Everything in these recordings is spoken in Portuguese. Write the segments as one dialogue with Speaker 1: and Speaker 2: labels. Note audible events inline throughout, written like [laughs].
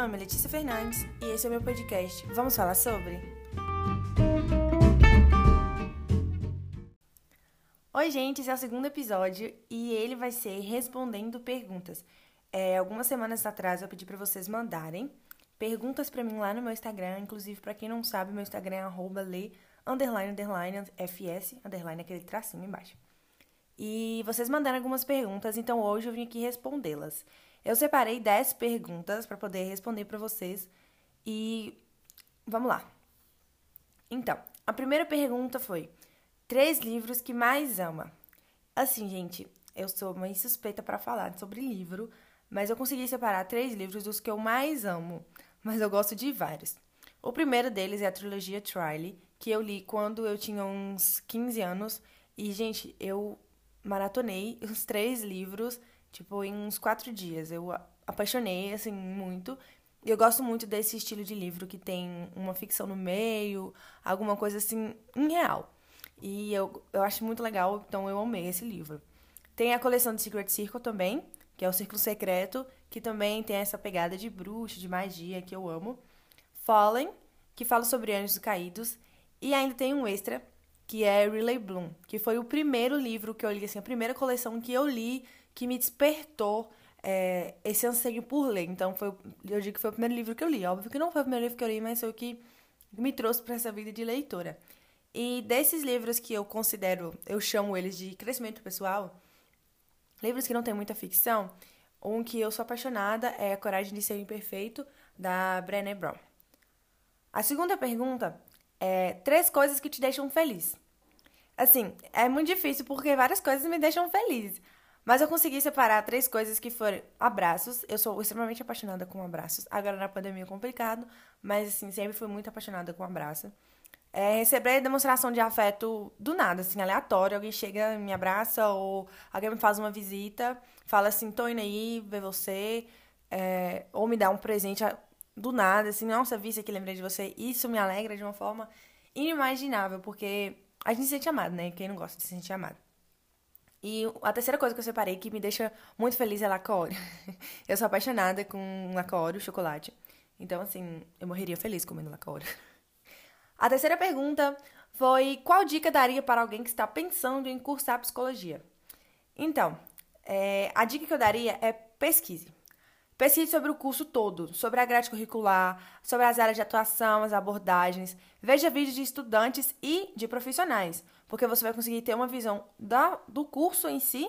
Speaker 1: nome é Letícia Fernandes e esse é o meu podcast. Vamos falar sobre? Oi, gente, esse é o segundo episódio e ele vai ser respondendo perguntas. É, algumas semanas atrás eu pedi para vocês mandarem perguntas para mim lá no meu Instagram. Inclusive, para quem não sabe, meu Instagram é arroba le, underline, underline, fs, underline, aquele tracinho embaixo. E vocês mandaram algumas perguntas, então hoje eu vim aqui respondê-las. Eu separei 10 perguntas para poder responder para vocês e vamos lá. Então, a primeira pergunta foi: três livros que mais ama? Assim, gente, eu sou uma suspeita para falar sobre livro, mas eu consegui separar três livros dos que eu mais amo, mas eu gosto de vários. O primeiro deles é a trilogia Triley, que eu li quando eu tinha uns 15 anos. E, gente, eu maratonei os três livros Tipo, em uns quatro dias. Eu apaixonei, assim, muito. Eu gosto muito desse estilo de livro que tem uma ficção no meio, alguma coisa assim, irreal. E eu, eu acho muito legal, então eu amei esse livro. Tem a coleção de Secret Circle também, que é o Círculo Secreto, que também tem essa pegada de bruxa, de magia, que eu amo. Fallen, que fala sobre anjos caídos. E ainda tem um extra, que é Relay Bloom, que foi o primeiro livro que eu li, assim, a primeira coleção que eu li que me despertou é, esse anseio por ler. Então, foi, eu digo que foi o primeiro livro que eu li. Óbvio que não foi o primeiro livro que eu li, mas foi o que me trouxe para essa vida de leitora. E desses livros que eu considero, eu chamo eles de crescimento pessoal, livros que não tem muita ficção, um que eu sou apaixonada é Coragem de Ser Imperfeito, da Brené Brown. A segunda pergunta é três coisas que te deixam feliz. Assim, é muito difícil porque várias coisas me deixam feliz. Mas eu consegui separar três coisas que foram abraços. Eu sou extremamente apaixonada com abraços. Agora na pandemia é complicado, mas assim, sempre fui muito apaixonada com abraço. É, receber demonstração de afeto do nada, assim, aleatório. Alguém chega, me abraça, ou alguém me faz uma visita, fala assim, tô indo aí ver você, é, ou me dá um presente do nada, assim, nossa, vi isso aqui, lembrei de você. Isso me alegra de uma forma inimaginável, porque a gente se sente amado, né? Quem não gosta de se sentir amado. E a terceira coisa que eu separei que me deixa muito feliz é Lacore. [laughs] eu sou apaixonada com Lacore, o chocolate. Então, assim, eu morreria feliz comendo Lacore. A terceira pergunta foi: qual dica daria para alguém que está pensando em cursar psicologia? Então, é, a dica que eu daria é pesquise. Pesquise sobre o curso todo, sobre a grade curricular, sobre as áreas de atuação, as abordagens. Veja vídeos de estudantes e de profissionais, porque você vai conseguir ter uma visão da, do curso em si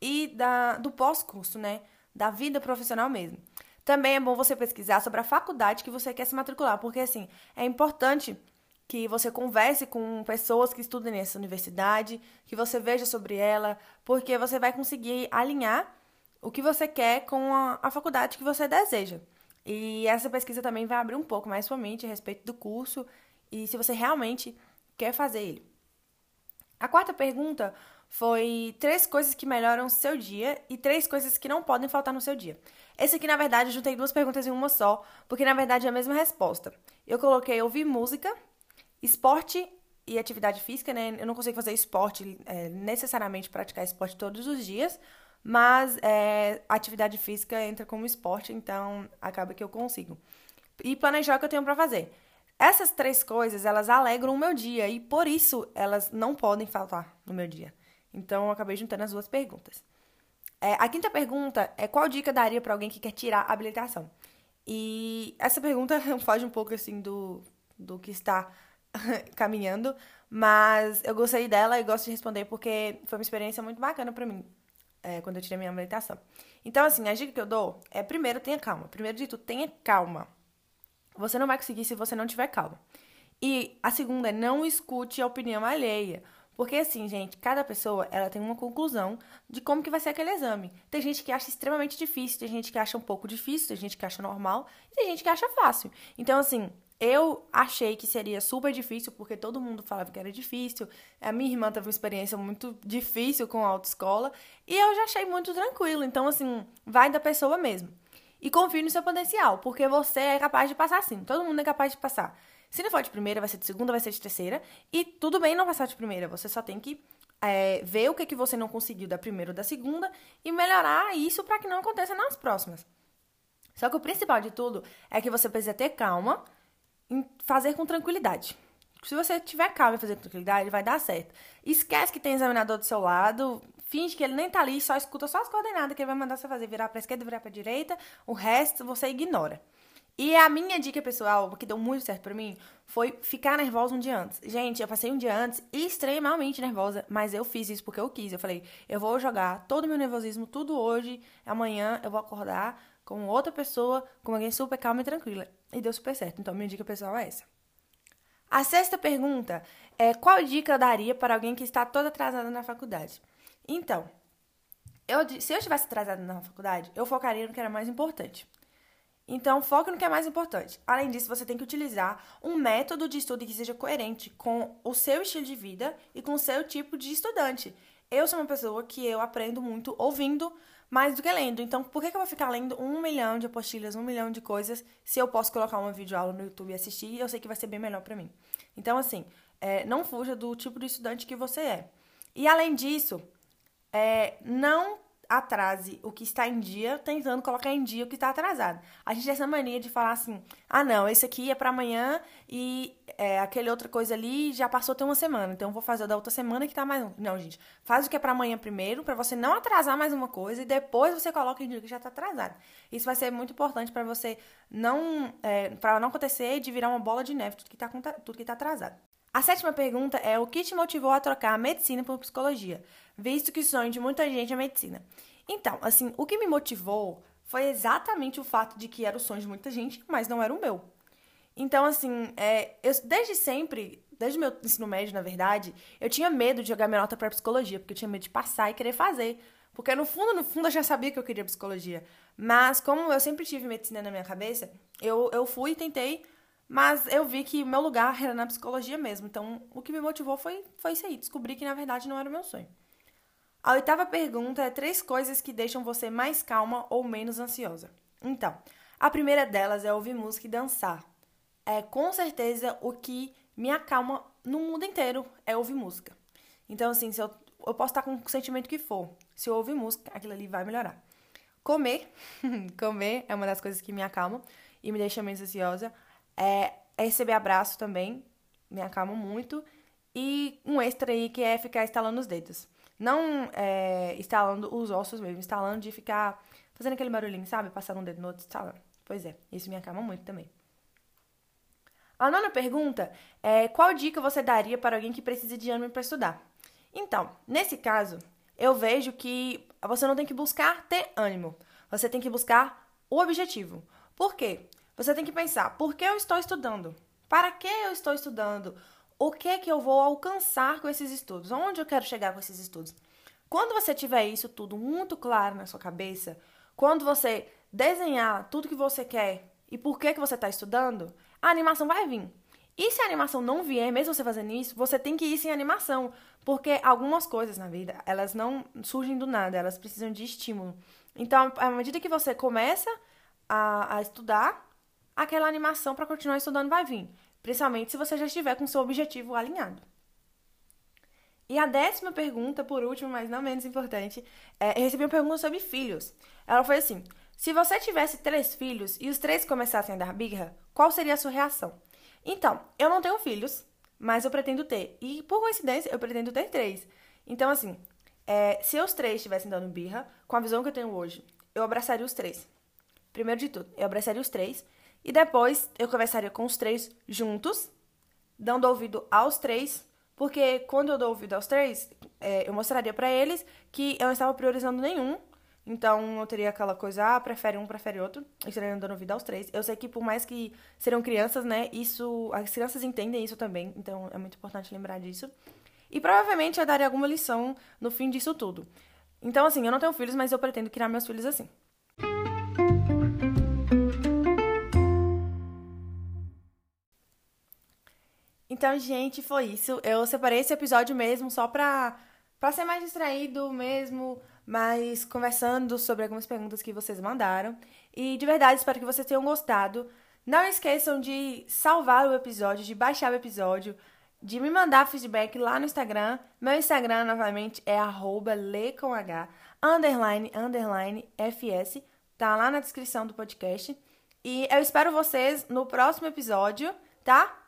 Speaker 1: e da, do pós-curso, né? Da vida profissional mesmo. Também é bom você pesquisar sobre a faculdade que você quer se matricular, porque assim, é importante que você converse com pessoas que estudam nessa universidade, que você veja sobre ela, porque você vai conseguir alinhar o que você quer com a, a faculdade que você deseja. E essa pesquisa também vai abrir um pouco mais sua mente a respeito do curso e se você realmente quer fazer ele. A quarta pergunta foi três coisas que melhoram seu dia e três coisas que não podem faltar no seu dia. Esse aqui, na verdade, eu juntei duas perguntas em uma só, porque na verdade é a mesma resposta. Eu coloquei ouvir música, esporte e atividade física, né? Eu não consigo fazer esporte, é, necessariamente praticar esporte todos os dias, mas é, atividade física entra como esporte, então acaba que eu consigo. E planejar o que eu tenho para fazer. Essas três coisas, elas alegram o meu dia e por isso elas não podem faltar no meu dia. Então eu acabei juntando as duas perguntas. É, a quinta pergunta é qual dica daria para alguém que quer tirar a habilitação? E essa pergunta [laughs] foge um pouco assim do, do que está [laughs] caminhando, mas eu gostei dela e gosto de responder porque foi uma experiência muito bacana para mim é, quando eu tirei minha habilitação. Então, assim, a dica que eu dou é, primeiro, tenha calma. Primeiro de tudo, tenha calma. Você não vai conseguir se você não tiver calma. E a segunda é não escute a opinião alheia. Porque assim, gente, cada pessoa, ela tem uma conclusão de como que vai ser aquele exame. Tem gente que acha extremamente difícil, tem gente que acha um pouco difícil, tem gente que acha normal, e tem gente que acha fácil. Então, assim, eu achei que seria super difícil, porque todo mundo falava que era difícil. A minha irmã teve uma experiência muito difícil com a autoescola. E eu já achei muito tranquilo. Então, assim, vai da pessoa mesmo. E confie no seu potencial, porque você é capaz de passar sim. Todo mundo é capaz de passar. Se não for de primeira, vai ser de segunda, vai ser de terceira. E tudo bem não passar de primeira. Você só tem que é, ver o que, que você não conseguiu da primeira ou da segunda e melhorar isso para que não aconteça nas próximas. Só que o principal de tudo é que você precisa ter calma fazer com tranquilidade. Se você tiver calma e fazer com tranquilidade, vai dar certo. Esquece que tem examinador do seu lado, finge que ele nem tá ali, só escuta só as coordenadas que ele vai mandar você fazer, virar pra esquerda, virar pra direita, o resto você ignora. E a minha dica pessoal, que deu muito certo pra mim, foi ficar nervosa um dia antes. Gente, eu passei um dia antes extremamente nervosa, mas eu fiz isso porque eu quis. Eu falei, eu vou jogar todo o meu nervosismo, tudo hoje, amanhã eu vou acordar com outra pessoa, com alguém super calma e tranquila. E deu super certo. Então, minha dica pessoal é essa. A sexta pergunta é qual dica eu daria para alguém que está toda atrasada na faculdade? Então, eu, se eu estivesse atrasada na faculdade, eu focaria no que era mais importante. Então, foque no que é mais importante. Além disso, você tem que utilizar um método de estudo que seja coerente com o seu estilo de vida e com o seu tipo de estudante. Eu sou uma pessoa que eu aprendo muito ouvindo mais do que lendo. Então, por que, que eu vou ficar lendo um milhão de apostilhas, um milhão de coisas, se eu posso colocar uma videoaula no YouTube e assistir e eu sei que vai ser bem melhor para mim? Então, assim, é, não fuja do tipo de estudante que você é. E, além disso, é, não atrase o que está em dia, tentando colocar em dia o que está atrasado. A gente tem essa mania de falar assim: ah, não, esse aqui é para amanhã e é, aquele outra coisa ali já passou até uma semana, então vou fazer da outra semana que tá mais. Não, gente, faz o que é para amanhã primeiro, para você não atrasar mais uma coisa e depois você coloca em dia que já tá atrasado. Isso vai ser muito importante para você não. É, para não acontecer de virar uma bola de neve tudo que tá, tudo que tá atrasado. A sétima pergunta é o que te motivou a trocar a medicina por psicologia, visto que sonho de muita gente é medicina. Então, assim, o que me motivou foi exatamente o fato de que era o sonho de muita gente, mas não era o meu. Então, assim, é, eu, desde sempre, desde meu ensino médio, na verdade, eu tinha medo de jogar minha nota para psicologia, porque eu tinha medo de passar e querer fazer. Porque no fundo, no fundo, eu já sabia que eu queria psicologia. Mas, como eu sempre tive medicina na minha cabeça, eu, eu fui e tentei mas eu vi que o meu lugar era na psicologia mesmo. Então, o que me motivou foi, foi isso aí. Descobri que, na verdade, não era o meu sonho. A oitava pergunta é três coisas que deixam você mais calma ou menos ansiosa. Então, a primeira delas é ouvir música e dançar. É com certeza o que me acalma no mundo inteiro é ouvir música. Então, assim, se eu, eu posso estar com o sentimento que for. Se eu ouvir música, aquilo ali vai melhorar. Comer. [laughs] Comer é uma das coisas que me acalma e me deixa menos ansiosa. É, é receber abraço também, me acalma muito. E um extra aí que é ficar estalando os dedos. Não é, instalando os ossos mesmo, instalando de ficar fazendo aquele barulhinho, sabe? Passando um dedo no outro, instalando. Pois é, isso me acalma muito também. A nona pergunta é qual dica você daria para alguém que precisa de ânimo para estudar? Então, nesse caso, eu vejo que você não tem que buscar ter ânimo, você tem que buscar o objetivo. Por quê? Você tem que pensar: por que eu estou estudando? Para que eu estou estudando? O que é que eu vou alcançar com esses estudos? Onde eu quero chegar com esses estudos? Quando você tiver isso tudo muito claro na sua cabeça, quando você desenhar tudo que você quer e por que, que você está estudando, a animação vai vir. E se a animação não vier, mesmo você fazendo isso, você tem que ir sem animação. Porque algumas coisas na vida, elas não surgem do nada, elas precisam de estímulo. Então, à medida que você começa a, a estudar, aquela animação para continuar estudando vai vir, principalmente se você já estiver com seu objetivo alinhado. E a décima pergunta, por último, mas não menos importante, é, eu recebi uma pergunta sobre filhos. Ela foi assim: se você tivesse três filhos e os três começassem a dar birra, qual seria a sua reação? Então, eu não tenho filhos, mas eu pretendo ter. E por coincidência, eu pretendo ter três. Então, assim, é, se os três estivessem dando birra, com a visão que eu tenho hoje, eu abraçaria os três. Primeiro de tudo, eu abraçaria os três e depois eu conversaria com os três juntos, dando ouvido aos três, porque quando eu dou ouvido aos três, é, eu mostraria para eles que eu não estava priorizando nenhum. Então eu teria aquela coisa, ah, prefere um, prefere outro. Eu estaria dando ouvido aos três. Eu sei que por mais que serão crianças, né, isso. As crianças entendem isso também, então é muito importante lembrar disso. E provavelmente eu daria alguma lição no fim disso tudo. Então, assim, eu não tenho filhos, mas eu pretendo criar meus filhos assim. Então, gente, foi isso. Eu separei esse episódio mesmo só pra, pra ser mais distraído mesmo, mas conversando sobre algumas perguntas que vocês mandaram. E de verdade, espero que vocês tenham gostado. Não esqueçam de salvar o episódio, de baixar o episódio, de me mandar feedback lá no Instagram. Meu Instagram, novamente, é arroba underline, underline, fs. tá lá na descrição do podcast. E eu espero vocês no próximo episódio, tá?